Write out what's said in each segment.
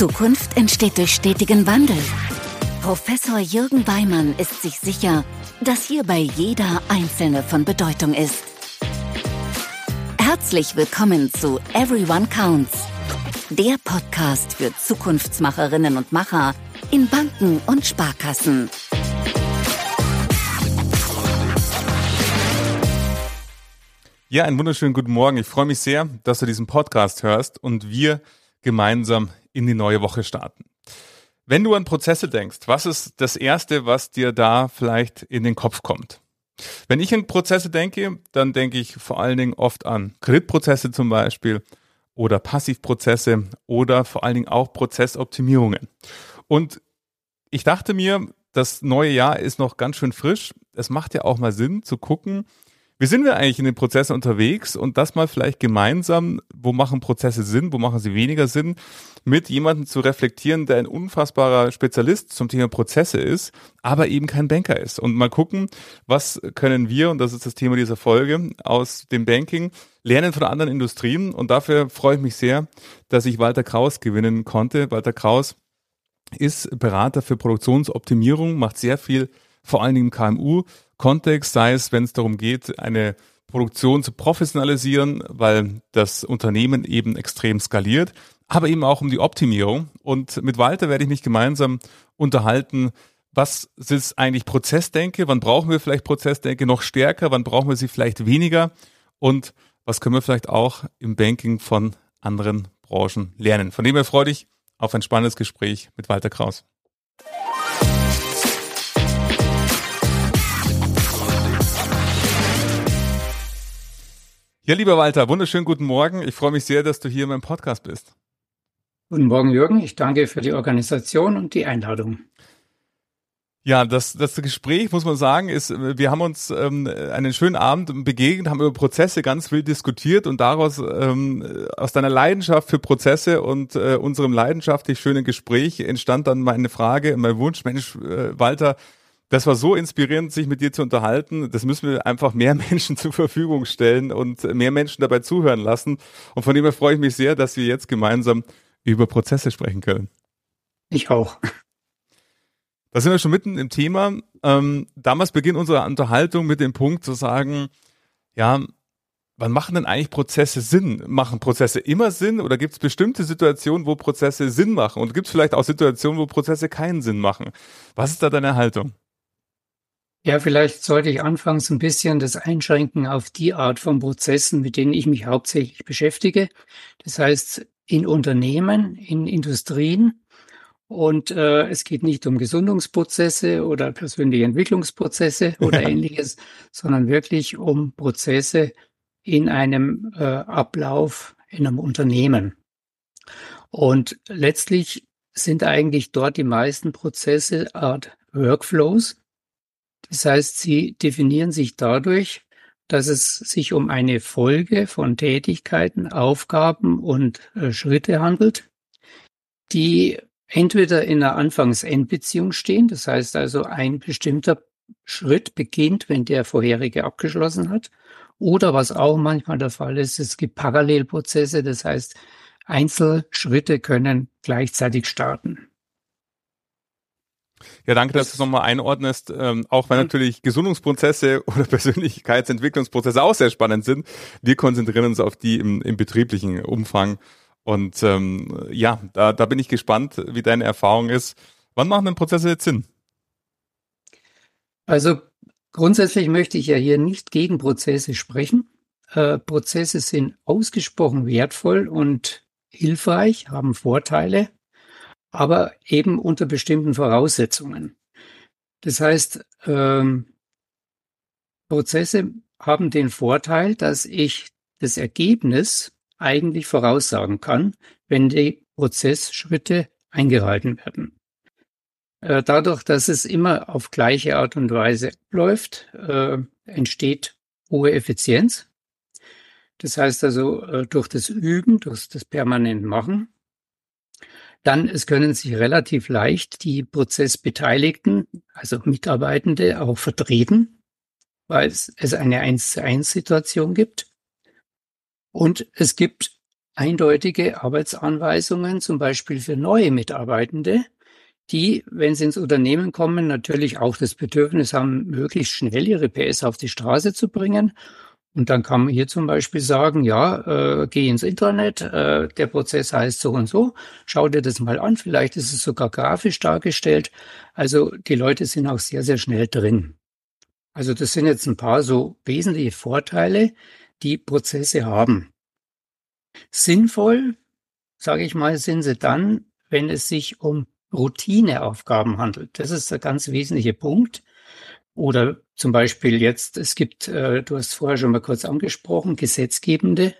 Zukunft entsteht durch stetigen Wandel. Professor Jürgen Weimann ist sich sicher, dass hierbei jeder Einzelne von Bedeutung ist. Herzlich willkommen zu Everyone Counts, der Podcast für Zukunftsmacherinnen und Macher in Banken und Sparkassen. Ja, einen wunderschönen guten Morgen. Ich freue mich sehr, dass du diesen Podcast hörst und wir gemeinsam in die neue Woche starten. Wenn du an Prozesse denkst, was ist das Erste, was dir da vielleicht in den Kopf kommt? Wenn ich an Prozesse denke, dann denke ich vor allen Dingen oft an Kreditprozesse zum Beispiel oder Passivprozesse oder vor allen Dingen auch Prozessoptimierungen. Und ich dachte mir, das neue Jahr ist noch ganz schön frisch. Es macht ja auch mal Sinn zu gucken, wie sind wir eigentlich in den Prozessen unterwegs und das mal vielleicht gemeinsam, wo machen Prozesse Sinn, wo machen sie weniger Sinn, mit jemandem zu reflektieren, der ein unfassbarer Spezialist zum Thema Prozesse ist, aber eben kein Banker ist. Und mal gucken, was können wir, und das ist das Thema dieser Folge, aus dem Banking lernen von anderen Industrien. Und dafür freue ich mich sehr, dass ich Walter Kraus gewinnen konnte. Walter Kraus ist Berater für Produktionsoptimierung, macht sehr viel, vor allen Dingen im KMU Kontext, sei es, wenn es darum geht, eine Produktion zu professionalisieren, weil das Unternehmen eben extrem skaliert, aber eben auch um die Optimierung. Und mit Walter werde ich mich gemeinsam unterhalten, was ist eigentlich Prozessdenke, wann brauchen wir vielleicht Prozessdenke noch stärker, wann brauchen wir sie vielleicht weniger und was können wir vielleicht auch im Banking von anderen Branchen lernen. Von dem her freue ich auf ein spannendes Gespräch mit Walter Kraus. Ja, lieber Walter, wunderschönen guten Morgen. Ich freue mich sehr, dass du hier in meinem Podcast bist. Guten Morgen, Jürgen. Ich danke für die Organisation und die Einladung. Ja, das, das Gespräch, muss man sagen, ist, wir haben uns ähm, einen schönen Abend begegnet, haben über Prozesse ganz wild diskutiert und daraus, ähm, aus deiner Leidenschaft für Prozesse und äh, unserem leidenschaftlich schönen Gespräch entstand dann meine Frage, mein Wunsch, Mensch, äh, Walter, das war so inspirierend, sich mit dir zu unterhalten. Das müssen wir einfach mehr Menschen zur Verfügung stellen und mehr Menschen dabei zuhören lassen. Und von dem her freue ich mich sehr, dass wir jetzt gemeinsam über Prozesse sprechen können. Ich auch. Da sind wir schon mitten im Thema. Ähm, damals beginnt unsere Unterhaltung mit dem Punkt zu sagen, ja, wann machen denn eigentlich Prozesse Sinn? Machen Prozesse immer Sinn oder gibt es bestimmte Situationen, wo Prozesse Sinn machen? Und gibt es vielleicht auch Situationen, wo Prozesse keinen Sinn machen? Was ist da deine Haltung? Ja, vielleicht sollte ich anfangs ein bisschen das einschränken auf die Art von Prozessen, mit denen ich mich hauptsächlich beschäftige. Das heißt, in Unternehmen, in Industrien. Und äh, es geht nicht um Gesundungsprozesse oder persönliche Entwicklungsprozesse oder ähnliches, sondern wirklich um Prozesse in einem äh, Ablauf in einem Unternehmen. Und letztlich sind eigentlich dort die meisten Prozesse Art Workflows, das heißt, sie definieren sich dadurch, dass es sich um eine Folge von Tätigkeiten, Aufgaben und äh, Schritte handelt, die entweder in einer Anfangs-Endbeziehung stehen, das heißt also ein bestimmter Schritt beginnt, wenn der vorherige abgeschlossen hat, oder was auch manchmal der Fall ist, es gibt Parallelprozesse, das heißt Einzelschritte können gleichzeitig starten. Ja, danke, dass du es nochmal einordnest. Ähm, auch wenn mhm. natürlich Gesundungsprozesse oder Persönlichkeitsentwicklungsprozesse auch sehr spannend sind. Wir konzentrieren uns auf die im, im betrieblichen Umfang. Und ähm, ja, da, da bin ich gespannt, wie deine Erfahrung ist. Wann machen denn Prozesse jetzt Sinn? Also grundsätzlich möchte ich ja hier nicht gegen Prozesse sprechen. Äh, Prozesse sind ausgesprochen wertvoll und hilfreich, haben Vorteile aber eben unter bestimmten Voraussetzungen. Das heißt, ähm, Prozesse haben den Vorteil, dass ich das Ergebnis eigentlich voraussagen kann, wenn die Prozessschritte eingehalten werden. Äh, dadurch, dass es immer auf gleiche Art und Weise läuft, äh, entsteht hohe Effizienz. Das heißt also, äh, durch das Üben, durch das permanent Machen dann es können sich relativ leicht die Prozessbeteiligten, also Mitarbeitende, auch vertreten, weil es, eine 1 zu 1 Situation gibt. Und es gibt eindeutige Arbeitsanweisungen, zum Beispiel für neue Mitarbeitende, die, wenn sie ins Unternehmen kommen, natürlich auch das Bedürfnis haben, möglichst schnell ihre PS auf die Straße zu bringen. Und dann kann man hier zum Beispiel sagen, ja, äh, geh ins Internet, äh, der Prozess heißt so und so, schau dir das mal an, vielleicht ist es sogar grafisch dargestellt. Also die Leute sind auch sehr, sehr schnell drin. Also das sind jetzt ein paar so wesentliche Vorteile, die Prozesse haben. Sinnvoll, sage ich mal, sind sie dann, wenn es sich um Routineaufgaben handelt. Das ist der ganz wesentliche Punkt. Oder zum Beispiel jetzt, es gibt, äh, du hast vorher schon mal kurz angesprochen, gesetzgebende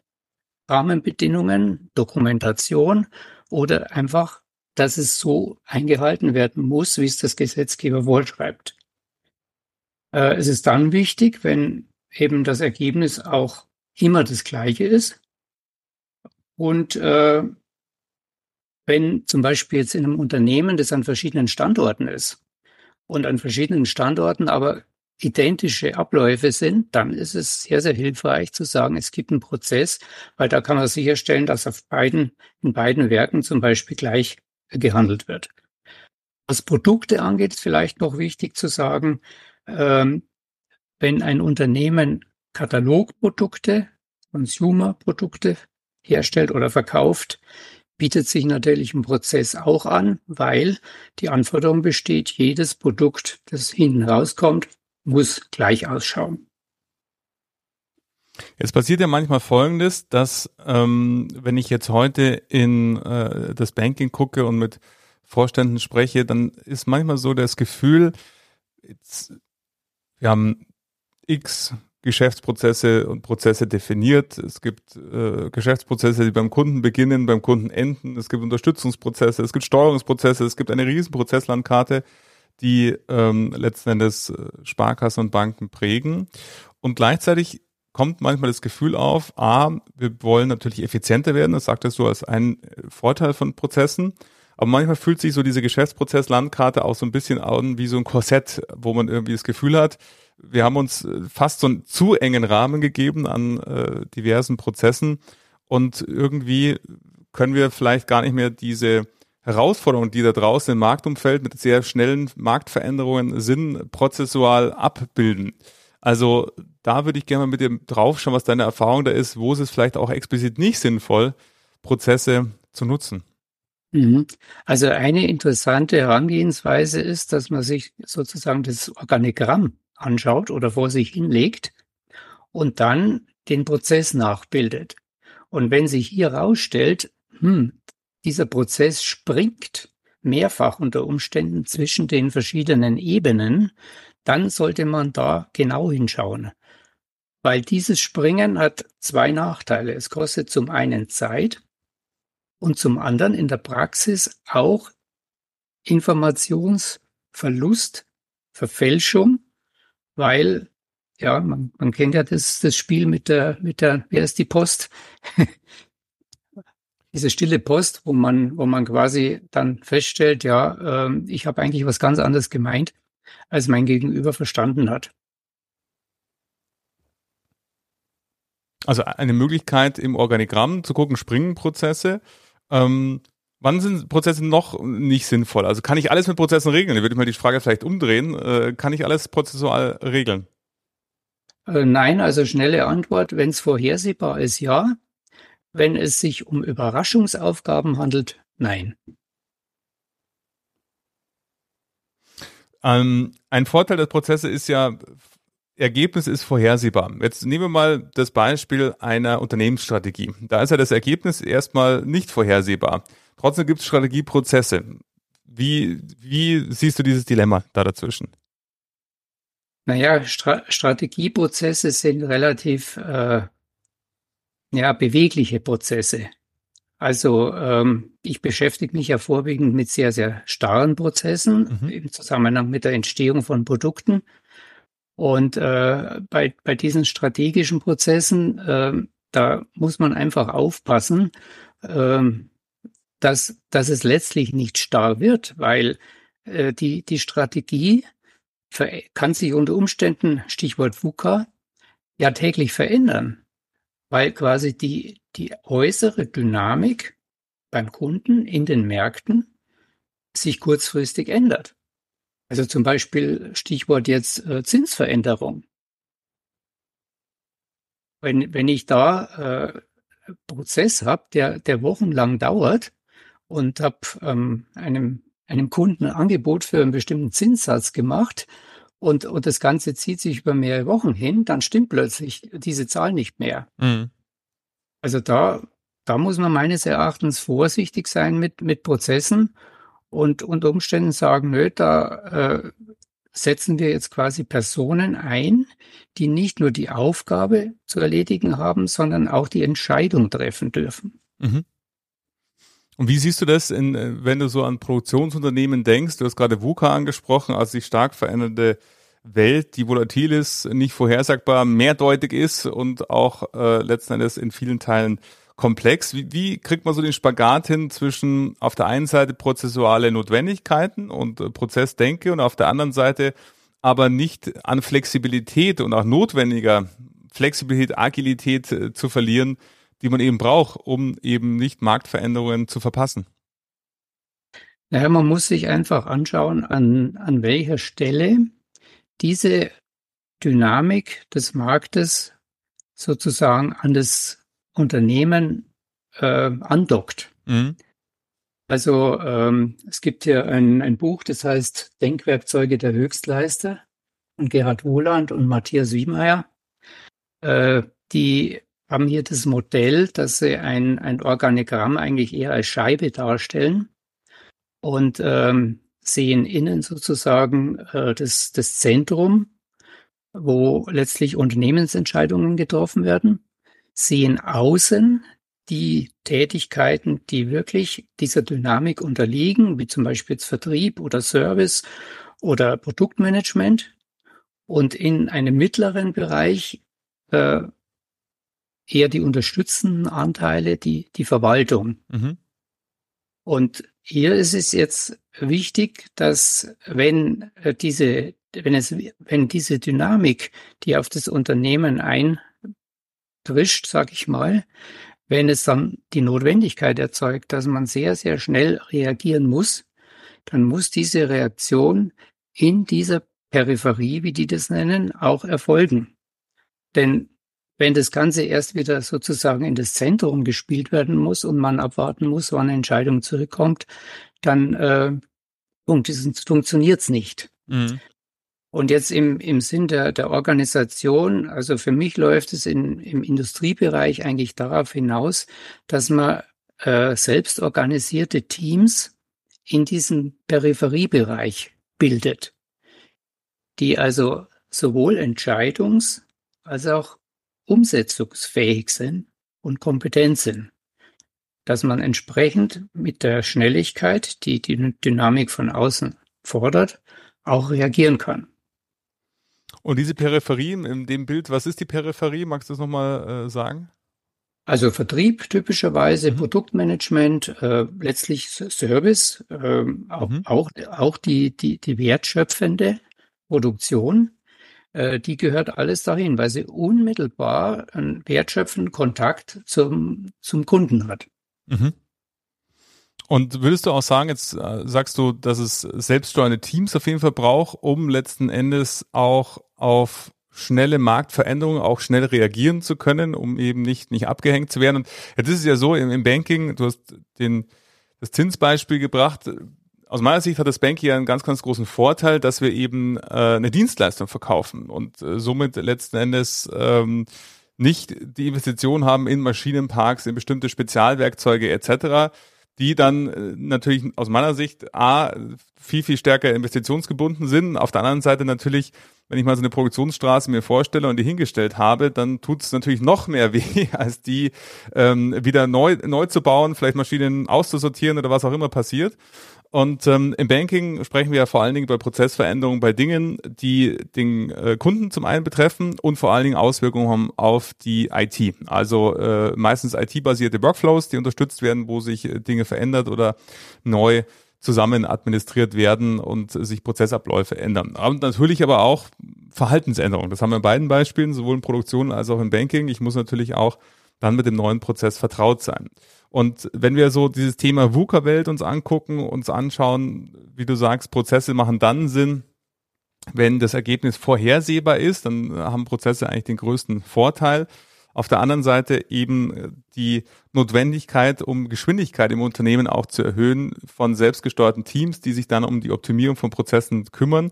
Rahmenbedingungen, Dokumentation oder einfach, dass es so eingehalten werden muss, wie es das Gesetzgeber vorschreibt. Äh, es ist dann wichtig, wenn eben das Ergebnis auch immer das gleiche ist und äh, wenn zum Beispiel jetzt in einem Unternehmen, das an verschiedenen Standorten ist und an verschiedenen Standorten aber identische Abläufe sind, dann ist es sehr, sehr hilfreich zu sagen, es gibt einen Prozess, weil da kann man sicherstellen, dass auf beiden, in beiden Werken zum Beispiel gleich gehandelt wird. Was Produkte angeht, ist vielleicht noch wichtig zu sagen, ähm, wenn ein Unternehmen Katalogprodukte, Consumer-Produkte herstellt oder verkauft, bietet sich natürlich ein Prozess auch an, weil die Anforderung besteht, jedes Produkt, das hinten rauskommt, muss gleich ausschauen. Jetzt passiert ja manchmal Folgendes, dass ähm, wenn ich jetzt heute in äh, das Banking gucke und mit Vorständen spreche, dann ist manchmal so das Gefühl, jetzt, wir haben x Geschäftsprozesse und Prozesse definiert. Es gibt äh, Geschäftsprozesse, die beim Kunden beginnen, beim Kunden enden. Es gibt Unterstützungsprozesse, es gibt Steuerungsprozesse, es gibt eine riesen Prozesslandkarte, die ähm, letzten Endes äh, Sparkassen und Banken prägen. Und gleichzeitig kommt manchmal das Gefühl auf, a, wir wollen natürlich effizienter werden, das sagt er so als ein Vorteil von Prozessen. Aber manchmal fühlt sich so diese Geschäftsprozesslandkarte auch so ein bisschen an wie so ein Korsett, wo man irgendwie das Gefühl hat, wir haben uns äh, fast so einen zu engen Rahmen gegeben an äh, diversen Prozessen und irgendwie können wir vielleicht gar nicht mehr diese Herausforderungen, die da draußen im Marktumfeld mit sehr schnellen Marktveränderungen sind, prozessual abbilden. Also da würde ich gerne mal mit dir draufschauen, was deine Erfahrung da ist, wo ist es vielleicht auch explizit nicht sinnvoll, Prozesse zu nutzen. Mhm. Also eine interessante Herangehensweise ist, dass man sich sozusagen das Organigramm anschaut oder vor sich hinlegt und dann den Prozess nachbildet. Und wenn sich hier herausstellt, hm, dieser Prozess springt mehrfach unter Umständen zwischen den verschiedenen Ebenen, dann sollte man da genau hinschauen. Weil dieses Springen hat zwei Nachteile. Es kostet zum einen Zeit und zum anderen in der Praxis auch Informationsverlust, Verfälschung weil ja, man, man kennt ja das, das Spiel mit der, mit der, wer ist die Post? Diese stille Post, wo man, wo man quasi dann feststellt, ja, ähm, ich habe eigentlich was ganz anderes gemeint, als mein Gegenüber verstanden hat. Also eine Möglichkeit im Organigramm zu gucken, springen Prozesse. Ähm, Wann sind Prozesse noch nicht sinnvoll? Also kann ich alles mit Prozessen regeln? Da würde ich mal die Frage vielleicht umdrehen. Äh, kann ich alles prozessual regeln? Äh, nein, also schnelle Antwort. Wenn es vorhersehbar ist, ja. Wenn es sich um Überraschungsaufgaben handelt, nein. Ähm, ein Vorteil der Prozesse ist ja, Ergebnis ist vorhersehbar. Jetzt nehmen wir mal das Beispiel einer Unternehmensstrategie. Da ist ja das Ergebnis erstmal nicht vorhersehbar. Trotzdem gibt es Strategieprozesse. Wie, wie siehst du dieses Dilemma da dazwischen? Naja, Stra Strategieprozesse sind relativ äh, ja, bewegliche Prozesse. Also ähm, ich beschäftige mich ja vorwiegend mit sehr, sehr starren Prozessen mhm. im Zusammenhang mit der Entstehung von Produkten. Und äh, bei, bei diesen strategischen Prozessen, äh, da muss man einfach aufpassen, ähm, dass, dass es letztlich nicht starr wird, weil äh, die, die Strategie kann sich unter Umständen, Stichwort VUCA, ja täglich verändern. weil quasi die, die äußere Dynamik beim Kunden in den Märkten sich kurzfristig ändert. Also zum Beispiel Stichwort jetzt äh, Zinsveränderung. Wenn, wenn ich da äh, Prozess habe, der, der wochenlang dauert und habe ähm, einem, einem Kunden ein Angebot für einen bestimmten Zinssatz gemacht und, und das Ganze zieht sich über mehrere Wochen hin, dann stimmt plötzlich diese Zahl nicht mehr. Mhm. Also da, da muss man meines Erachtens vorsichtig sein mit, mit Prozessen und unter Umständen sagen, nö, da äh, setzen wir jetzt quasi Personen ein, die nicht nur die Aufgabe zu erledigen haben, sondern auch die Entscheidung treffen dürfen. Mhm. Und wie siehst du das, in, äh, wenn du so an Produktionsunternehmen denkst? Du hast gerade VUCA angesprochen, also die stark veränderte Welt, die volatil ist, nicht vorhersagbar, mehrdeutig ist und auch äh, letzten Endes in vielen Teilen komplex. Wie, wie kriegt man so den Spagat hin zwischen auf der einen Seite prozessuale Notwendigkeiten und äh, Prozessdenke und auf der anderen Seite aber nicht an Flexibilität und auch notwendiger Flexibilität, Agilität äh, zu verlieren, die man eben braucht, um eben nicht Marktveränderungen zu verpassen? Naja, man muss sich einfach anschauen, an, an welcher Stelle diese Dynamik des Marktes sozusagen an das Unternehmen äh, andockt. Mhm. Also ähm, es gibt hier ein, ein Buch, das heißt Denkwerkzeuge der Höchstleister von Gerhard Wohland und Matthias Wiemeyer. Äh, die haben hier das Modell, dass sie ein, ein Organigramm eigentlich eher als Scheibe darstellen und ähm, sehen innen sozusagen äh, das, das Zentrum, wo letztlich Unternehmensentscheidungen getroffen werden sehen außen die Tätigkeiten, die wirklich dieser Dynamik unterliegen, wie zum Beispiel jetzt Vertrieb oder Service oder Produktmanagement und in einem mittleren Bereich äh, eher die unterstützenden Anteile, die, die Verwaltung. Mhm. Und hier ist es jetzt wichtig, dass wenn äh, diese, wenn es, wenn diese Dynamik, die auf das Unternehmen ein erwischt, sag ich mal, wenn es dann die Notwendigkeit erzeugt, dass man sehr, sehr schnell reagieren muss, dann muss diese Reaktion in dieser Peripherie, wie die das nennen, auch erfolgen. Denn wenn das Ganze erst wieder sozusagen in das Zentrum gespielt werden muss und man abwarten muss, wann eine Entscheidung zurückkommt, dann äh, funktioniert es nicht. Mhm. Und jetzt im, im Sinn der, der Organisation, also für mich läuft es in, im Industriebereich eigentlich darauf hinaus, dass man äh, selbst organisierte Teams in diesem Peripheriebereich bildet, die also sowohl entscheidungs- als auch umsetzungsfähig sind und kompetent sind, dass man entsprechend mit der Schnelligkeit, die die Dynamik von außen fordert, auch reagieren kann. Und diese Peripherie in dem Bild, was ist die Peripherie? Magst du das nochmal äh, sagen? Also Vertrieb typischerweise, mhm. Produktmanagement, äh, letztlich Service, äh, auch, mhm. auch, auch die, die, die wertschöpfende Produktion, äh, die gehört alles dahin, weil sie unmittelbar einen wertschöpfenden Kontakt zum, zum Kunden hat. Mhm. Und würdest du auch sagen, jetzt äh, sagst du, dass es selbststeuernde Teams auf jeden Fall braucht, um letzten Endes auch auf schnelle Marktveränderungen auch schnell reagieren zu können, um eben nicht, nicht abgehängt zu werden. Und jetzt ist es ja so im, im Banking, du hast den, das Zinsbeispiel gebracht. Aus meiner Sicht hat das Banking ja einen ganz, ganz großen Vorteil, dass wir eben äh, eine Dienstleistung verkaufen und äh, somit letzten Endes ähm, nicht die Investition haben in Maschinenparks, in bestimmte Spezialwerkzeuge etc., die dann äh, natürlich aus meiner Sicht A, viel, viel stärker investitionsgebunden sind. Auf der anderen Seite natürlich, wenn ich mal so eine Produktionsstraße mir vorstelle und die hingestellt habe, dann tut es natürlich noch mehr weh, als die ähm, wieder neu, neu zu bauen, vielleicht Maschinen auszusortieren oder was auch immer passiert. Und ähm, im Banking sprechen wir ja vor allen Dingen bei Prozessveränderungen, bei Dingen, die den äh, Kunden zum einen betreffen und vor allen Dingen Auswirkungen haben auf die IT. Also äh, meistens IT-basierte Workflows, die unterstützt werden, wo sich äh, Dinge verändert oder neu zusammen administriert werden und sich Prozessabläufe ändern. Und natürlich aber auch Verhaltensänderungen. Das haben wir in beiden Beispielen, sowohl in Produktion als auch im Banking. Ich muss natürlich auch dann mit dem neuen Prozess vertraut sein. Und wenn wir so dieses Thema VUCA-Welt uns angucken, uns anschauen, wie du sagst, Prozesse machen dann Sinn, wenn das Ergebnis vorhersehbar ist, dann haben Prozesse eigentlich den größten Vorteil. Auf der anderen Seite eben die Notwendigkeit, um Geschwindigkeit im Unternehmen auch zu erhöhen von selbstgesteuerten Teams, die sich dann um die Optimierung von Prozessen kümmern.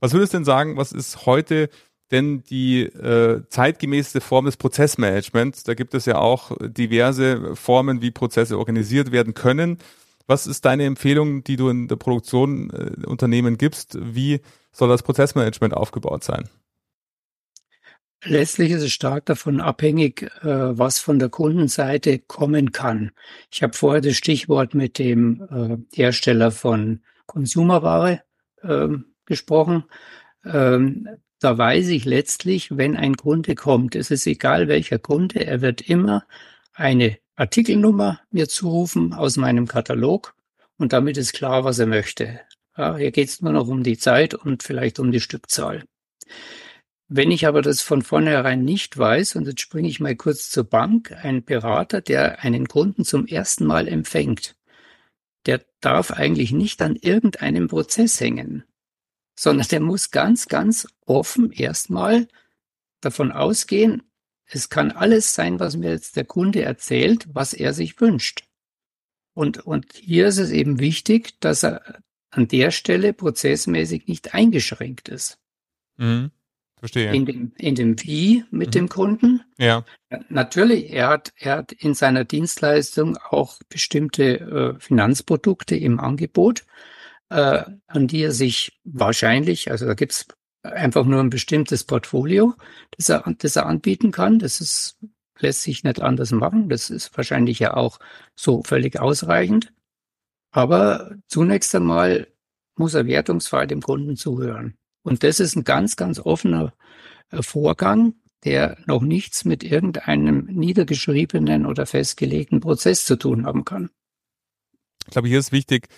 Was würdest du denn sagen, was ist heute denn die äh, zeitgemäße Form des Prozessmanagements? Da gibt es ja auch diverse Formen, wie Prozesse organisiert werden können. Was ist deine Empfehlung, die du in der Produktion äh, Unternehmen gibst? Wie soll das Prozessmanagement aufgebaut sein? Letztlich ist es stark davon abhängig, äh, was von der Kundenseite kommen kann. Ich habe vorher das Stichwort mit dem äh, Hersteller von Consumerware ähm, gesprochen. Da weiß ich letztlich, wenn ein Kunde kommt, es ist egal welcher Kunde, er wird immer eine Artikelnummer mir zurufen aus meinem Katalog und damit ist klar, was er möchte. Ja, hier geht es nur noch um die Zeit und vielleicht um die Stückzahl. Wenn ich aber das von vornherein nicht weiß, und jetzt springe ich mal kurz zur Bank, ein Berater, der einen Kunden zum ersten Mal empfängt, der darf eigentlich nicht an irgendeinem Prozess hängen, sondern der muss ganz, ganz offen erstmal davon ausgehen, es kann alles sein, was mir jetzt der Kunde erzählt, was er sich wünscht. Und, und hier ist es eben wichtig, dass er an der Stelle prozessmäßig nicht eingeschränkt ist. Mhm. Verstehe. In dem, in dem Wie mit mhm. dem Kunden. Ja. Natürlich, er hat, er hat in seiner Dienstleistung auch bestimmte äh, Finanzprodukte im Angebot, äh, an die er sich wahrscheinlich, also da gibt's einfach nur ein bestimmtes Portfolio, das er, das er anbieten kann. Das ist, lässt sich nicht anders machen. Das ist wahrscheinlich ja auch so völlig ausreichend. Aber zunächst einmal muss er wertungsfrei dem Kunden zuhören. Und das ist ein ganz, ganz offener äh, Vorgang, der noch nichts mit irgendeinem niedergeschriebenen oder festgelegten Prozess zu tun haben kann. Ich glaube, hier ist wichtig,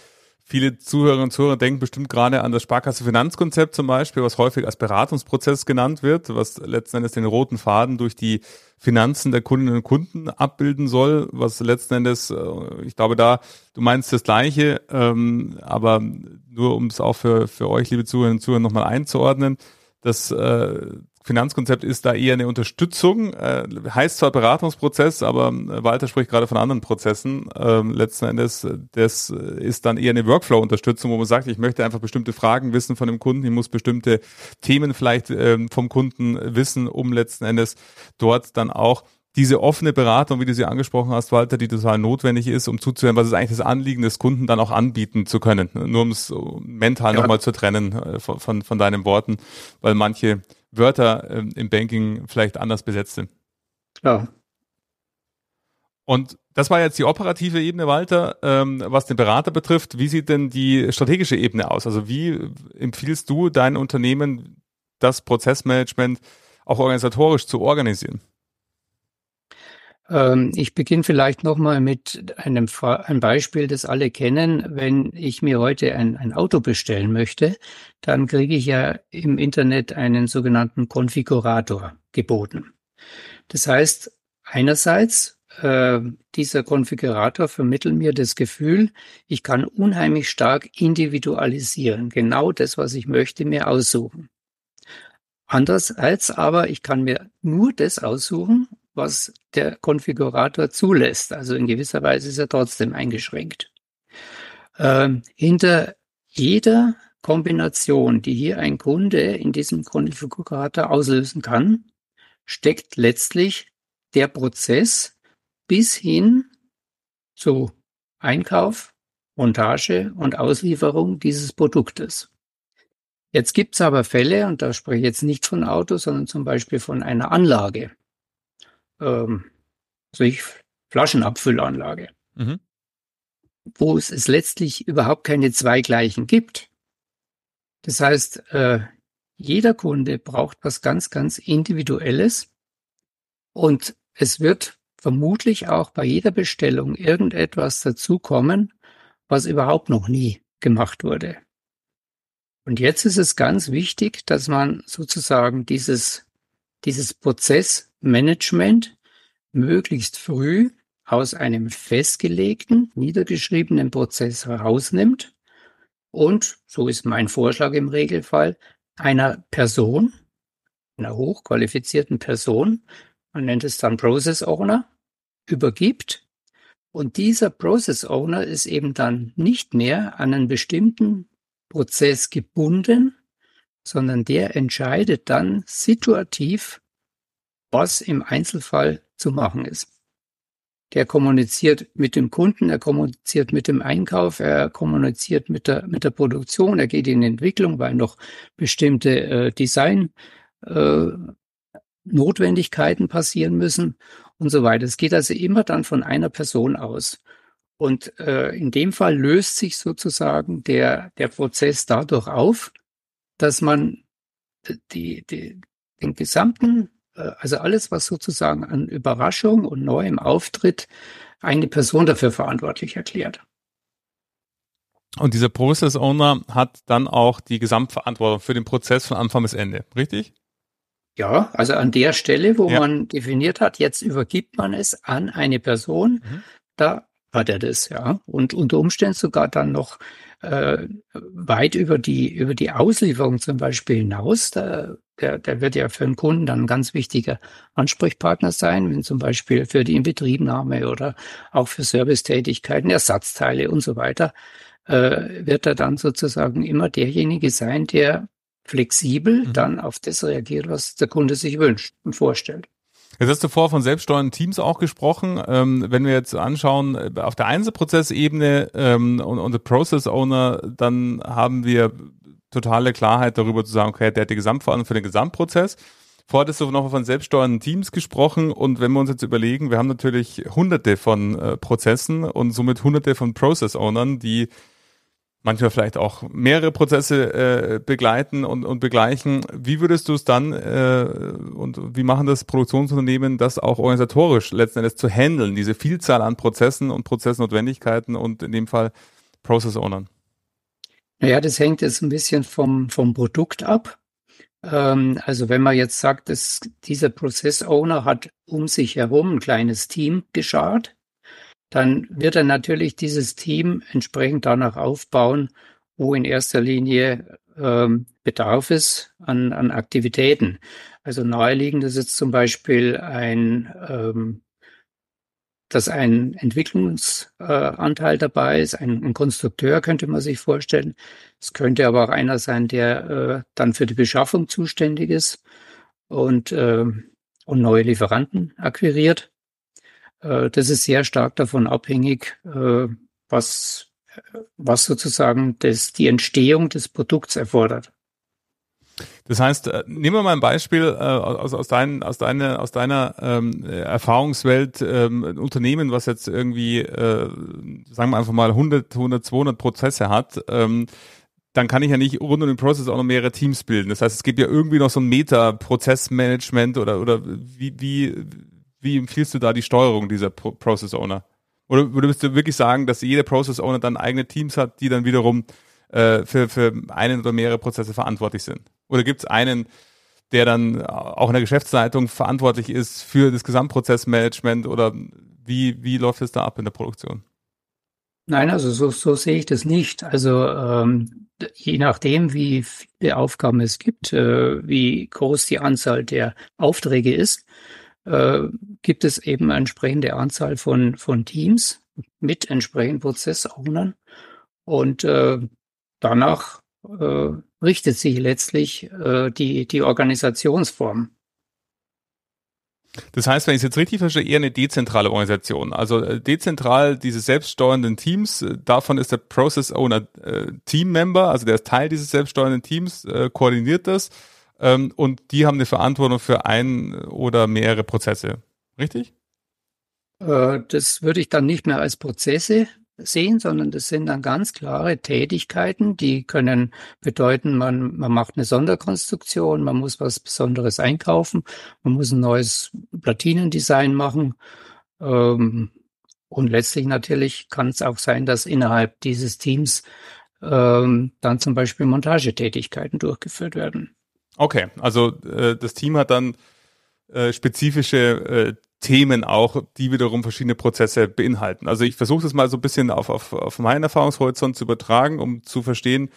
Viele Zuhörerinnen und Zuhörer denken bestimmt gerade an das Sparkasse Finanzkonzept zum Beispiel, was häufig als Beratungsprozess genannt wird, was letzten Endes den roten Faden durch die Finanzen der Kundinnen und Kunden abbilden soll, was letzten Endes, äh, ich glaube da, du meinst das Gleiche, ähm, aber nur um es auch für, für euch, liebe Zuhörerinnen und Zuhörer, nochmal einzuordnen, das äh, Finanzkonzept ist da eher eine Unterstützung, äh, heißt zwar Beratungsprozess, aber äh, Walter spricht gerade von anderen Prozessen. Ähm, letzten Endes, das ist dann eher eine Workflow-Unterstützung, wo man sagt, ich möchte einfach bestimmte Fragen wissen von dem Kunden, ich muss bestimmte Themen vielleicht ähm, vom Kunden wissen, um letzten Endes dort dann auch diese offene Beratung, wie du sie angesprochen hast, Walter, die total notwendig ist, um zuzuhören, was ist eigentlich das Anliegen des Kunden dann auch anbieten zu können. Nur um es mental ja. nochmal zu trennen äh, von, von, von deinen Worten, weil manche Wörter ähm, im Banking vielleicht anders besetzt sind. Klar. Und das war jetzt die operative Ebene, Walter. Ähm, was den Berater betrifft, wie sieht denn die strategische Ebene aus? Also wie empfiehlst du dein Unternehmen, das Prozessmanagement auch organisatorisch zu organisieren? Ähm, ich beginne vielleicht nochmal mit einem, einem Beispiel, das alle kennen. Wenn ich mir heute ein, ein Auto bestellen möchte, dann kriege ich ja im Internet einen sogenannten Konfigurator geboten. Das heißt, einerseits, äh, dieser Konfigurator vermittelt mir das Gefühl, ich kann unheimlich stark individualisieren, genau das, was ich möchte, mir aussuchen. Andererseits aber, ich kann mir nur das aussuchen, was der Konfigurator zulässt. Also in gewisser Weise ist er trotzdem eingeschränkt. Ähm, hinter jeder Kombination, die hier ein Kunde in diesem Konfigurator auslösen kann, steckt letztlich der Prozess bis hin zu Einkauf, Montage und Auslieferung dieses Produktes. Jetzt gibt's aber Fälle, und da spreche ich jetzt nicht von Autos, sondern zum Beispiel von einer Anlage ähm, ich, Flaschenabfüllanlage, mhm. wo es, es letztlich überhaupt keine zwei gleichen gibt. Das heißt, äh, jeder Kunde braucht was ganz, ganz Individuelles und es wird vermutlich auch bei jeder Bestellung irgendetwas dazukommen, was überhaupt noch nie gemacht wurde. Und jetzt ist es ganz wichtig, dass man sozusagen dieses, dieses Prozess Management möglichst früh aus einem festgelegten, niedergeschriebenen Prozess herausnimmt und, so ist mein Vorschlag im Regelfall, einer Person, einer hochqualifizierten Person, man nennt es dann Process Owner, übergibt. Und dieser Process Owner ist eben dann nicht mehr an einen bestimmten Prozess gebunden, sondern der entscheidet dann situativ, was im Einzelfall zu machen ist. Der kommuniziert mit dem Kunden, er kommuniziert mit dem Einkauf, er kommuniziert mit der, mit der Produktion, er geht in Entwicklung, weil noch bestimmte äh, Design äh, Notwendigkeiten passieren müssen und so weiter. Es geht also immer dann von einer Person aus. Und äh, in dem Fall löst sich sozusagen der, der Prozess dadurch auf, dass man die, die, den gesamten also alles, was sozusagen an Überraschung und neuem Auftritt, eine Person dafür verantwortlich erklärt. Und dieser Process Owner hat dann auch die Gesamtverantwortung für den Prozess von Anfang bis Ende, richtig? Ja, also an der Stelle, wo ja. man definiert hat, jetzt übergibt man es an eine Person, mhm. da hat er das, ja. Und unter Umständen sogar dann noch äh, weit über die, über die Auslieferung zum Beispiel hinaus. Da, der, der wird ja für einen Kunden dann ein ganz wichtiger Ansprechpartner sein, wenn zum Beispiel für die Inbetriebnahme oder auch für Servicetätigkeiten, Ersatzteile und so weiter, äh, wird er dann sozusagen immer derjenige sein, der flexibel mhm. dann auf das reagiert, was der Kunde sich wünscht und vorstellt. Jetzt hast du vorher von selbststeuernden Teams auch gesprochen. Ähm, wenn wir jetzt anschauen, äh, auf der Einzelprozessebene ähm, und, und der Process Owner, dann haben wir totale Klarheit darüber zu sagen, okay, der hat die Gesamtverantwortung für den Gesamtprozess. Vorher hattest du noch von selbststeuernden Teams gesprochen und wenn wir uns jetzt überlegen, wir haben natürlich hunderte von äh, Prozessen und somit hunderte von Process Ownern, die manchmal vielleicht auch mehrere Prozesse äh, begleiten und, und begleichen. Wie würdest du es dann äh, und wie machen das Produktionsunternehmen, das auch organisatorisch letzten Endes zu handeln, diese Vielzahl an Prozessen und Prozessnotwendigkeiten und in dem Fall Process Ownern? Naja, das hängt jetzt ein bisschen vom, vom Produkt ab. Ähm, also wenn man jetzt sagt, dass dieser Process Owner hat um sich herum ein kleines Team geschart, dann wird er natürlich dieses Team entsprechend danach aufbauen, wo in erster Linie ähm, Bedarf ist an, an Aktivitäten. Also naheliegend ist jetzt zum Beispiel ein, ähm, dass ein Entwicklungsanteil äh, dabei ist, ein, ein, Konstrukteur könnte man sich vorstellen. Es könnte aber auch einer sein, der äh, dann für die Beschaffung zuständig ist und, äh, und neue Lieferanten akquiriert. Äh, das ist sehr stark davon abhängig, äh, was, was sozusagen das, die Entstehung des Produkts erfordert. Das heißt, äh, nehmen wir mal ein Beispiel aus, aus, dein, aus, deine, aus deiner ähm, Erfahrungswelt, ähm, ein Unternehmen, was jetzt irgendwie, äh, sagen wir einfach mal 100, 100, 200 Prozesse hat, ähm, dann kann ich ja nicht rund um den Prozess auch noch mehrere Teams bilden. Das heißt, es gibt ja irgendwie noch so ein Meta-Prozessmanagement oder, oder wie, wie, wie empfiehlst du da die Steuerung dieser Pro Process Owner? Oder würdest du wirklich sagen, dass jeder Process Owner dann eigene Teams hat, die dann wiederum äh, für, für einen oder mehrere Prozesse verantwortlich sind? Oder gibt es einen, der dann auch in der Geschäftsleitung verantwortlich ist für das Gesamtprozessmanagement oder wie, wie läuft es da ab in der Produktion? Nein, also so, so sehe ich das nicht. Also ähm, je nachdem, wie viele Aufgaben es gibt, äh, wie groß die Anzahl der Aufträge ist, äh, gibt es eben eine entsprechende Anzahl von, von Teams mit entsprechenden Prozessownern. Und äh, danach äh, richtet sich letztlich äh, die, die Organisationsform. Das heißt, wenn ich es jetzt richtig verstehe, eher eine dezentrale Organisation. Also äh, dezentral diese selbststeuernden Teams, äh, davon ist der Process Owner äh, Team Member, also der ist Teil dieses selbststeuernden Teams, äh, koordiniert das ähm, und die haben eine Verantwortung für ein oder mehrere Prozesse. Richtig? Äh, das würde ich dann nicht mehr als Prozesse sehen, sondern das sind dann ganz klare Tätigkeiten, die können bedeuten, man, man macht eine Sonderkonstruktion, man muss was Besonderes einkaufen, man muss ein neues Platinendesign machen. Ähm, und letztlich natürlich kann es auch sein, dass innerhalb dieses Teams ähm, dann zum Beispiel Montagetätigkeiten durchgeführt werden. Okay, also äh, das Team hat dann äh, spezifische äh, Themen auch, die wiederum verschiedene Prozesse beinhalten. Also ich versuche das mal so ein bisschen auf, auf, auf meinen Erfahrungshorizont zu übertragen, um zu verstehen,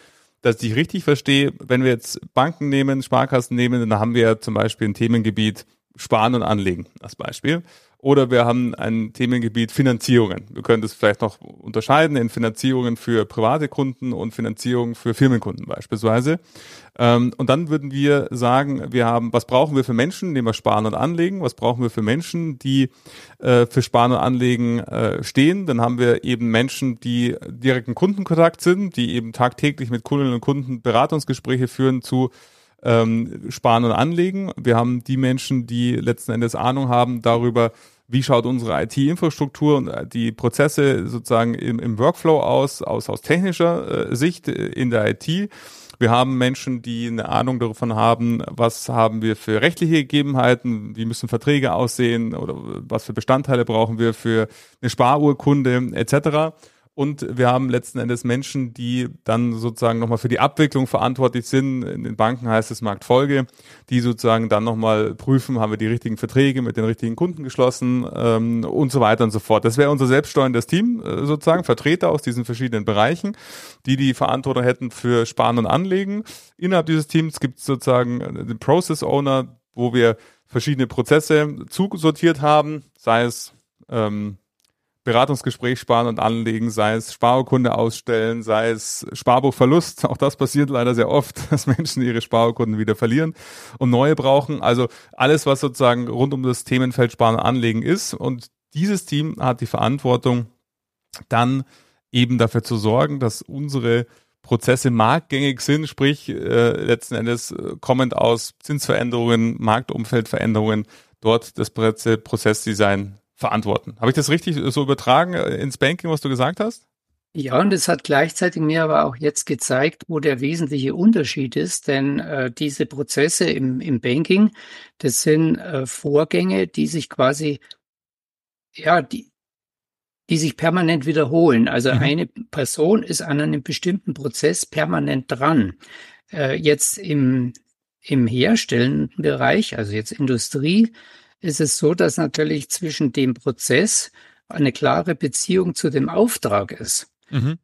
dass ich richtig verstehe, wenn wir jetzt Banken nehmen, Sparkassen nehmen, dann haben wir zum Beispiel ein Themengebiet Sparen und Anlegen als Beispiel. Oder wir haben ein Themengebiet Finanzierungen. Wir können das vielleicht noch unterscheiden in Finanzierungen für private Kunden und Finanzierungen für Firmenkunden beispielsweise. Ähm, und dann würden wir sagen, wir haben, was brauchen wir für Menschen? Nehmen wir Sparen und Anlegen. Was brauchen wir für Menschen, die äh, für Sparen und Anlegen äh, stehen? Dann haben wir eben Menschen, die direkten Kundenkontakt sind, die eben tagtäglich mit Kundinnen und Kunden Beratungsgespräche führen zu ähm, Sparen und Anlegen. Wir haben die Menschen, die letzten Endes Ahnung haben darüber, wie schaut unsere IT-Infrastruktur und äh, die Prozesse sozusagen im, im Workflow aus, aus, aus technischer äh, Sicht äh, in der IT. Wir haben Menschen, die eine Ahnung davon haben, was haben wir für rechtliche Gegebenheiten, wie müssen Verträge aussehen oder was für Bestandteile brauchen wir für eine Sparurkunde etc. Und wir haben letzten Endes Menschen, die dann sozusagen nochmal für die Abwicklung verantwortlich sind. In den Banken heißt es Marktfolge, die sozusagen dann nochmal prüfen, haben wir die richtigen Verträge mit den richtigen Kunden geschlossen ähm, und so weiter und so fort. Das wäre unser selbststeuerndes Team äh, sozusagen, Vertreter aus diesen verschiedenen Bereichen, die die Verantwortung hätten für Sparen und Anlegen. Innerhalb dieses Teams gibt es sozusagen den Process Owner, wo wir verschiedene Prozesse zusortiert haben, sei es ähm, Beratungsgespräch sparen und anlegen, sei es Sparurkunde ausstellen, sei es Sparbuchverlust. Auch das passiert leider sehr oft, dass Menschen ihre Sparurkunden wieder verlieren und neue brauchen. Also alles, was sozusagen rund um das Themenfeld Sparen und Anlegen ist. Und dieses Team hat die Verantwortung, dann eben dafür zu sorgen, dass unsere Prozesse marktgängig sind, sprich äh, letzten Endes äh, kommend aus Zinsveränderungen, Marktumfeldveränderungen, dort das Prozessdesign verantworten. Habe ich das richtig so übertragen äh, ins Banking, was du gesagt hast? Ja, und es hat gleichzeitig mir aber auch jetzt gezeigt, wo der wesentliche Unterschied ist, denn äh, diese Prozesse im, im Banking, das sind äh, Vorgänge, die sich quasi, ja, die, die sich permanent wiederholen. Also mhm. eine Person ist an einem bestimmten Prozess permanent dran. Äh, jetzt im, im herstellenden Bereich, also jetzt Industrie, ist es so, dass natürlich zwischen dem Prozess eine klare Beziehung zu dem Auftrag ist. Mhm.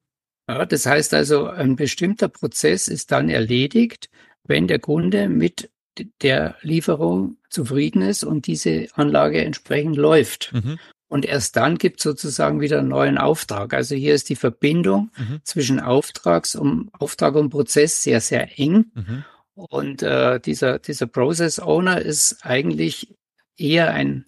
Ja, das heißt also, ein bestimmter Prozess ist dann erledigt, wenn der Kunde mit der Lieferung zufrieden ist und diese Anlage entsprechend läuft. Mhm. Und erst dann gibt es sozusagen wieder einen neuen Auftrag. Also hier ist die Verbindung mhm. zwischen Auftrags und Auftrag und Prozess sehr, sehr eng. Mhm. Und äh, dieser, dieser Process Owner ist eigentlich eher ein,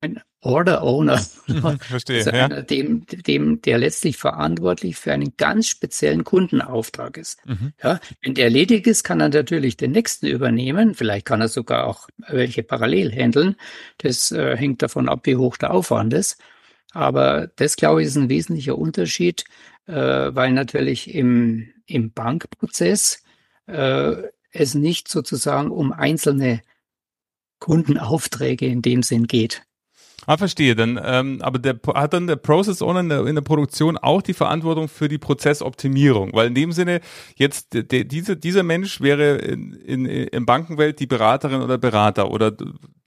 ein Order Owner. Verstehe, also einer, ja. dem, dem, der letztlich verantwortlich für einen ganz speziellen Kundenauftrag ist. Mhm. Ja, wenn der erledigt ist, kann er natürlich den nächsten übernehmen. Vielleicht kann er sogar auch welche parallel handeln. Das äh, hängt davon ab, wie hoch der Aufwand ist. Aber das, glaube ich, ist ein wesentlicher Unterschied, äh, weil natürlich im, im Bankprozess äh, es nicht sozusagen um einzelne Kundenaufträge in dem Sinn geht. Ah, verstehe. Dann, ähm, aber der hat dann der Process Owner in der, in der Produktion auch die Verantwortung für die Prozessoptimierung, weil in dem Sinne jetzt der, diese, dieser Mensch wäre in, in, in Bankenwelt die Beraterin oder Berater oder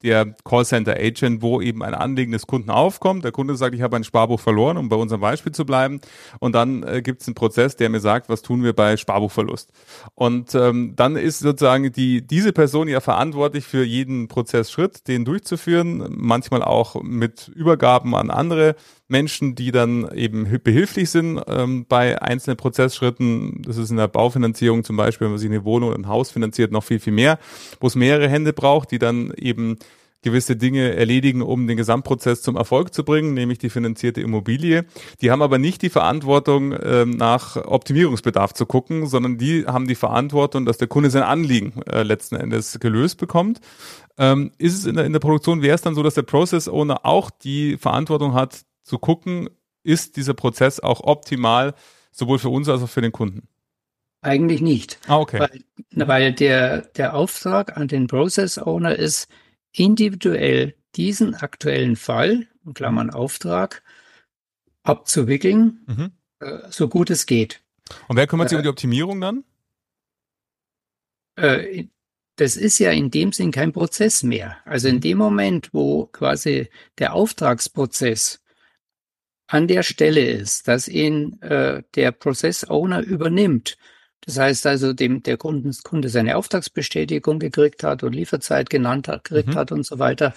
der Callcenter Agent, wo eben ein Anliegen des Kunden aufkommt. Der Kunde sagt, ich habe ein Sparbuch verloren, um bei unserem Beispiel zu bleiben. Und dann äh, gibt es einen Prozess, der mir sagt, was tun wir bei Sparbuchverlust. Und ähm, dann ist sozusagen die diese Person ja verantwortlich für jeden Prozessschritt, den durchzuführen, manchmal auch mit Übergaben an andere Menschen, die dann eben behilflich sind ähm, bei einzelnen Prozessschritten. Das ist in der Baufinanzierung zum Beispiel, wenn man sich eine Wohnung oder ein Haus finanziert, noch viel, viel mehr, wo es mehrere Hände braucht, die dann eben gewisse Dinge erledigen, um den Gesamtprozess zum Erfolg zu bringen, nämlich die finanzierte Immobilie. Die haben aber nicht die Verantwortung, ähm, nach Optimierungsbedarf zu gucken, sondern die haben die Verantwortung, dass der Kunde sein Anliegen äh, letzten Endes gelöst bekommt. Ähm, ist es in der, in der Produktion, wäre es dann so, dass der Process Owner auch die Verantwortung hat, zu gucken, ist dieser Prozess auch optimal, sowohl für uns als auch für den Kunden? Eigentlich nicht. Ah, okay. Weil, weil der, der Auftrag an den Process Owner ist, individuell diesen aktuellen Fall, in Klammern Auftrag, abzuwickeln, mhm. äh, so gut es geht. Und wer kümmert sich äh, um die Optimierung dann? Äh, das ist ja in dem Sinn kein Prozess mehr. Also in mhm. dem Moment, wo quasi der Auftragsprozess an der Stelle ist, dass ihn äh, der Process Owner übernimmt. Das heißt also, dem der Kunden, Kunde seine Auftragsbestätigung gekriegt hat und Lieferzeit genannt hat, gekriegt mhm. hat und so weiter.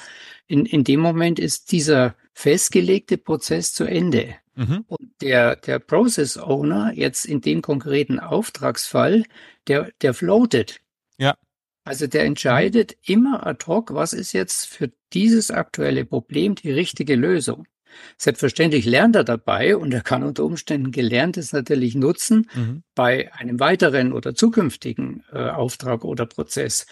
In, in dem Moment ist dieser festgelegte Prozess zu Ende. Mhm. Und der, der Process Owner jetzt in dem konkreten Auftragsfall, der, der floatet. Ja. Also der entscheidet immer ad hoc, was ist jetzt für dieses aktuelle Problem die richtige Lösung. Selbstverständlich lernt er dabei und er kann unter Umständen Gelerntes natürlich nutzen mhm. bei einem weiteren oder zukünftigen äh, Auftrag oder Prozess.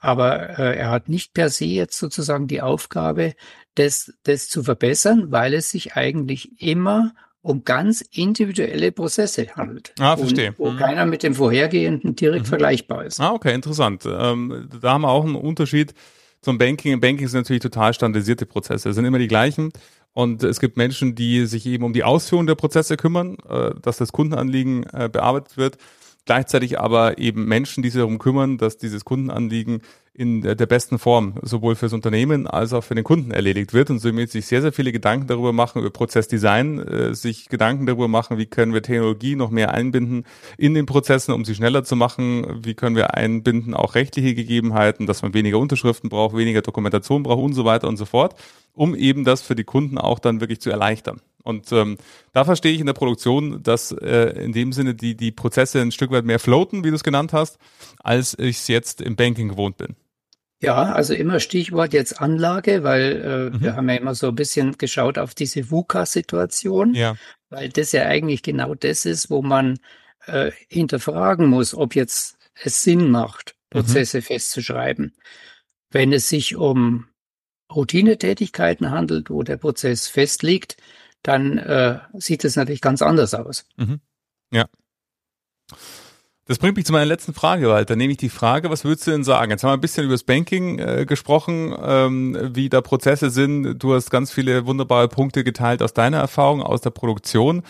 Aber äh, er hat nicht per se jetzt sozusagen die Aufgabe, das, das zu verbessern, weil es sich eigentlich immer um ganz individuelle Prozesse handelt. Ah, verstehe. Wo mhm. keiner mit dem vorhergehenden direkt mhm. vergleichbar ist. Ah, okay, interessant. Ähm, da haben wir auch einen Unterschied zum Banking. Im Banking sind natürlich total standardisierte Prozesse. Es sind immer die gleichen. Und es gibt Menschen, die sich eben um die Ausführung der Prozesse kümmern, äh, dass das Kundenanliegen äh, bearbeitet wird. Gleichzeitig aber eben Menschen, die sich darum kümmern, dass dieses Kundenanliegen in der besten Form sowohl fürs Unternehmen als auch für den Kunden erledigt wird und somit sich sehr, sehr viele Gedanken darüber machen, über Prozessdesign, äh, sich Gedanken darüber machen, wie können wir Technologie noch mehr einbinden in den Prozessen, um sie schneller zu machen, wie können wir einbinden auch rechtliche Gegebenheiten, dass man weniger Unterschriften braucht, weniger Dokumentation braucht und so weiter und so fort, um eben das für die Kunden auch dann wirklich zu erleichtern. Und ähm, da verstehe ich in der Produktion, dass äh, in dem Sinne die, die Prozesse ein Stück weit mehr floaten, wie du es genannt hast, als ich es jetzt im Banking gewohnt bin. Ja, also immer Stichwort jetzt Anlage, weil äh, mhm. wir haben ja immer so ein bisschen geschaut auf diese VUCA-Situation, ja. weil das ja eigentlich genau das ist, wo man äh, hinterfragen muss, ob jetzt es Sinn macht, mhm. Prozesse mhm. festzuschreiben. Wenn es sich um Routinetätigkeiten handelt, wo der Prozess festliegt, dann äh, sieht es natürlich ganz anders aus. Mhm. Ja. Das bringt mich zu meiner letzten Frage, Walter. Nämlich die Frage, was würdest du denn sagen? Jetzt haben wir ein bisschen über das Banking äh, gesprochen, ähm, wie da Prozesse sind. Du hast ganz viele wunderbare Punkte geteilt aus deiner Erfahrung, aus der Produktion.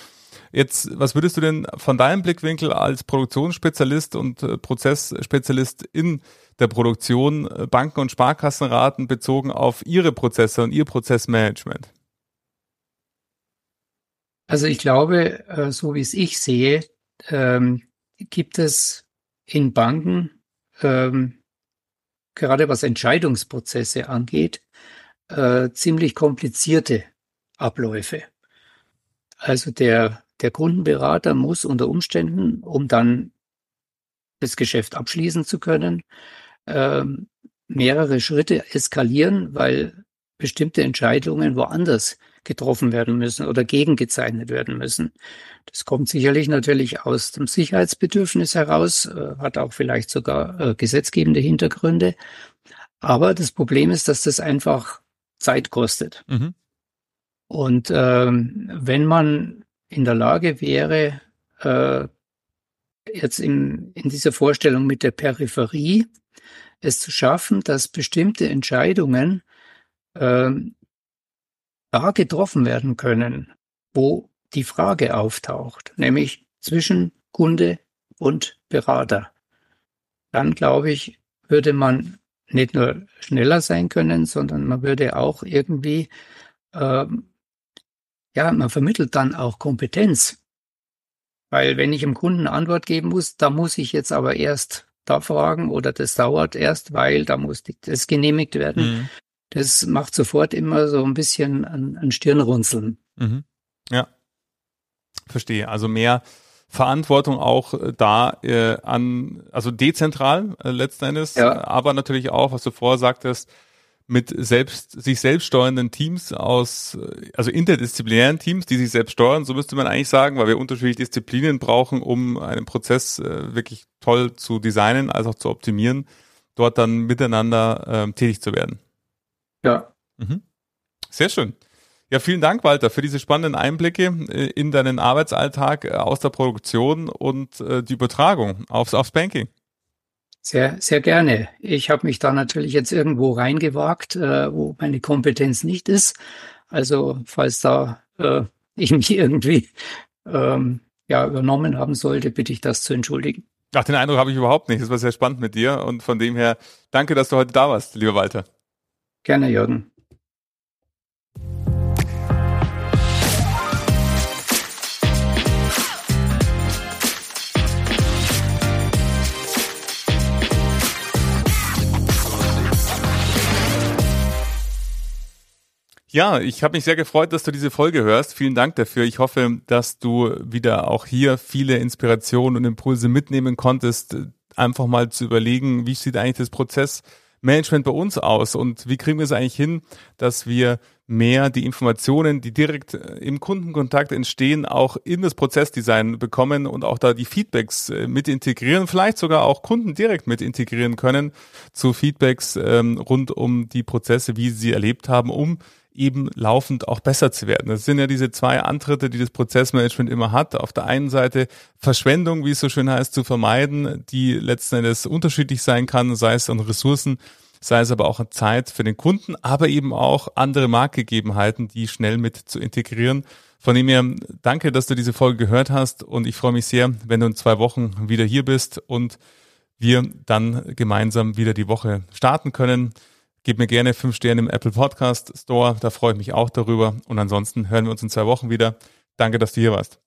Jetzt, was würdest du denn von deinem Blickwinkel als Produktionsspezialist und äh, Prozessspezialist in der Produktion äh, Banken und Sparkassen raten, bezogen auf ihre Prozesse und ihr Prozessmanagement? Also ich glaube, äh, so wie es ich sehe, ähm, gibt es in Banken, ähm, gerade was Entscheidungsprozesse angeht, äh, ziemlich komplizierte Abläufe. Also der, der Kundenberater muss unter Umständen, um dann das Geschäft abschließen zu können, ähm, mehrere Schritte eskalieren, weil bestimmte Entscheidungen woanders getroffen werden müssen oder gegengezeichnet werden müssen. Das kommt sicherlich natürlich aus dem Sicherheitsbedürfnis heraus, äh, hat auch vielleicht sogar äh, gesetzgebende Hintergründe. Aber das Problem ist, dass das einfach Zeit kostet. Mhm. Und ähm, wenn man in der Lage wäre, äh, jetzt in, in dieser Vorstellung mit der Peripherie es zu schaffen, dass bestimmte Entscheidungen ähm, da getroffen werden können, wo die Frage auftaucht, nämlich zwischen Kunde und Berater. Dann glaube ich, würde man nicht nur schneller sein können, sondern man würde auch irgendwie, ähm, ja, man vermittelt dann auch Kompetenz. Weil wenn ich dem Kunden Antwort geben muss, da muss ich jetzt aber erst da fragen oder das dauert erst, weil da muss das genehmigt werden. Mhm das macht sofort immer so ein bisschen ein, ein Stirnrunzeln. Mhm. Ja, verstehe. Also mehr Verantwortung auch äh, da äh, an, also dezentral äh, letzten Endes, ja. aber natürlich auch, was du vorher sagtest, mit selbst sich selbst steuernden Teams aus, äh, also interdisziplinären Teams, die sich selbst steuern, so müsste man eigentlich sagen, weil wir unterschiedliche Disziplinen brauchen, um einen Prozess äh, wirklich toll zu designen, als auch zu optimieren, dort dann miteinander äh, tätig zu werden. Ja. Mhm. Sehr schön. Ja, vielen Dank, Walter, für diese spannenden Einblicke äh, in deinen Arbeitsalltag äh, aus der Produktion und äh, die Übertragung aufs, aufs Banking. Sehr, sehr gerne. Ich habe mich da natürlich jetzt irgendwo reingewagt, wo meine Kompetenz nicht ist. Also falls da äh, ich mich irgendwie ähm, ja, übernommen haben sollte, bitte ich das zu entschuldigen. Ach, den Eindruck habe ich überhaupt nicht. Das war sehr spannend mit dir und von dem her danke, dass du heute da warst, lieber Walter. Gerne, Jürgen. Ja, ich habe mich sehr gefreut, dass du diese Folge hörst. Vielen Dank dafür. Ich hoffe, dass du wieder auch hier viele Inspirationen und Impulse mitnehmen konntest, einfach mal zu überlegen, wie sieht eigentlich das Prozessmanagement bei uns aus? Und wie kriegen wir es eigentlich hin, dass wir mehr die Informationen, die direkt im Kundenkontakt entstehen, auch in das Prozessdesign bekommen und auch da die Feedbacks äh, mit integrieren, vielleicht sogar auch Kunden direkt mit integrieren können zu Feedbacks ähm, rund um die Prozesse, wie sie erlebt haben, um eben laufend auch besser zu werden. Das sind ja diese zwei Antritte, die das Prozessmanagement immer hat. Auf der einen Seite Verschwendung, wie es so schön heißt, zu vermeiden, die letzten Endes unterschiedlich sein kann, sei es an Ressourcen, sei es aber auch an Zeit für den Kunden, aber eben auch andere Marktgegebenheiten, die schnell mit zu integrieren. Von dem her danke, dass du diese Folge gehört hast und ich freue mich sehr, wenn du in zwei Wochen wieder hier bist und wir dann gemeinsam wieder die Woche starten können. Gebt mir gerne fünf Sterne im Apple Podcast Store, da freue ich mich auch darüber. Und ansonsten hören wir uns in zwei Wochen wieder. Danke, dass du hier warst.